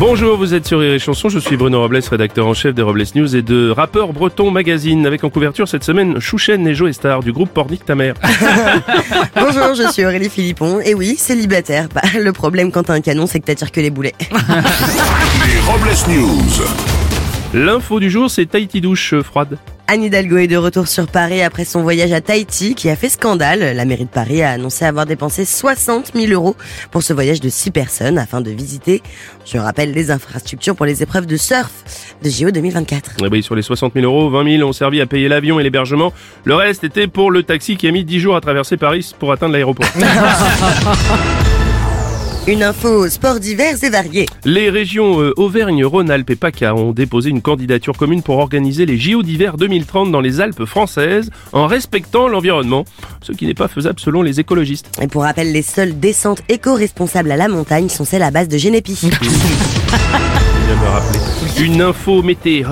Bonjour, vous êtes sur Rire et Chanson, je suis Bruno Robles, rédacteur en chef des Robles News et de Rappeur Breton Magazine, avec en couverture cette semaine Chouchen et Joe Star du groupe Pornic ta mère. Bonjour, je suis Aurélie Philippon. Et oui, célibataire. Bah, le problème quand t'as un canon, c'est que t'attires que les boulets. Les Robles News. L'info du jour, c'est Tahiti douche euh, froide. Anne Hidalgo est de retour sur Paris après son voyage à Tahiti qui a fait scandale. La mairie de Paris a annoncé avoir dépensé 60 000 euros pour ce voyage de 6 personnes afin de visiter, je rappelle, les infrastructures pour les épreuves de surf de JO 2024. Eh oui, sur les 60 000 euros, 20 000 ont servi à payer l'avion et l'hébergement. Le reste était pour le taxi qui a mis 10 jours à traverser Paris pour atteindre l'aéroport. Une info sport divers et variés. Les régions euh, Auvergne, Rhône-Alpes et PACA ont déposé une candidature commune pour organiser les JO d'hiver 2030 dans les Alpes françaises en respectant l'environnement, ce qui n'est pas faisable selon les écologistes. Et pour rappel, les seules descentes éco-responsables à la montagne sont celles à base de Génépi. De rappeler. Une info météo.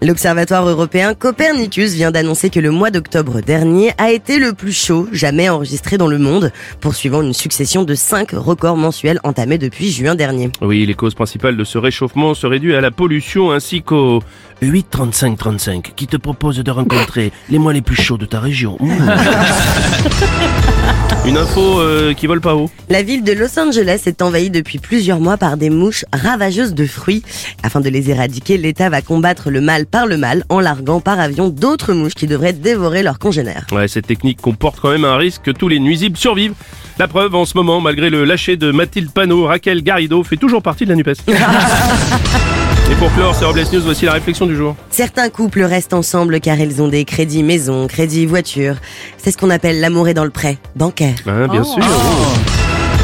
L'Observatoire européen Copernicus vient d'annoncer que le mois d'octobre dernier a été le plus chaud jamais enregistré dans le monde, poursuivant une succession de 5 records mensuels entamés depuis juin dernier. Oui, les causes principales de ce réchauffement seraient dues à la pollution ainsi qu'au 83535 qui te propose de rencontrer les mois les plus chauds de ta région. Mmh. Une info euh, qui vole pas haut. La ville de Los Angeles est envahie depuis plusieurs mois par des mouches ravageuses de fruits. Afin de les éradiquer, l'État va combattre le mal par le mal en larguant par avion d'autres mouches qui devraient dévorer leurs congénères. Ouais, cette technique comporte quand même un risque que tous les nuisibles survivent. La preuve, en ce moment, malgré le lâcher de Mathilde Panot, Raquel Garrido fait toujours partie de la NUPES. Et pour clore ces Robles News, voici la réflexion du jour. Certains couples restent ensemble car ils ont des crédits maison, crédits voiture. C'est ce qu'on appelle l'amour est dans le prêt, bancaire. Ah, bien sûr.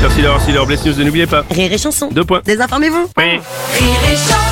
Merci d'avoir suivi les Robles News et n'oubliez pas. Rire et chanson. Deux points. Désinformez-vous. Oui. Rire et chanson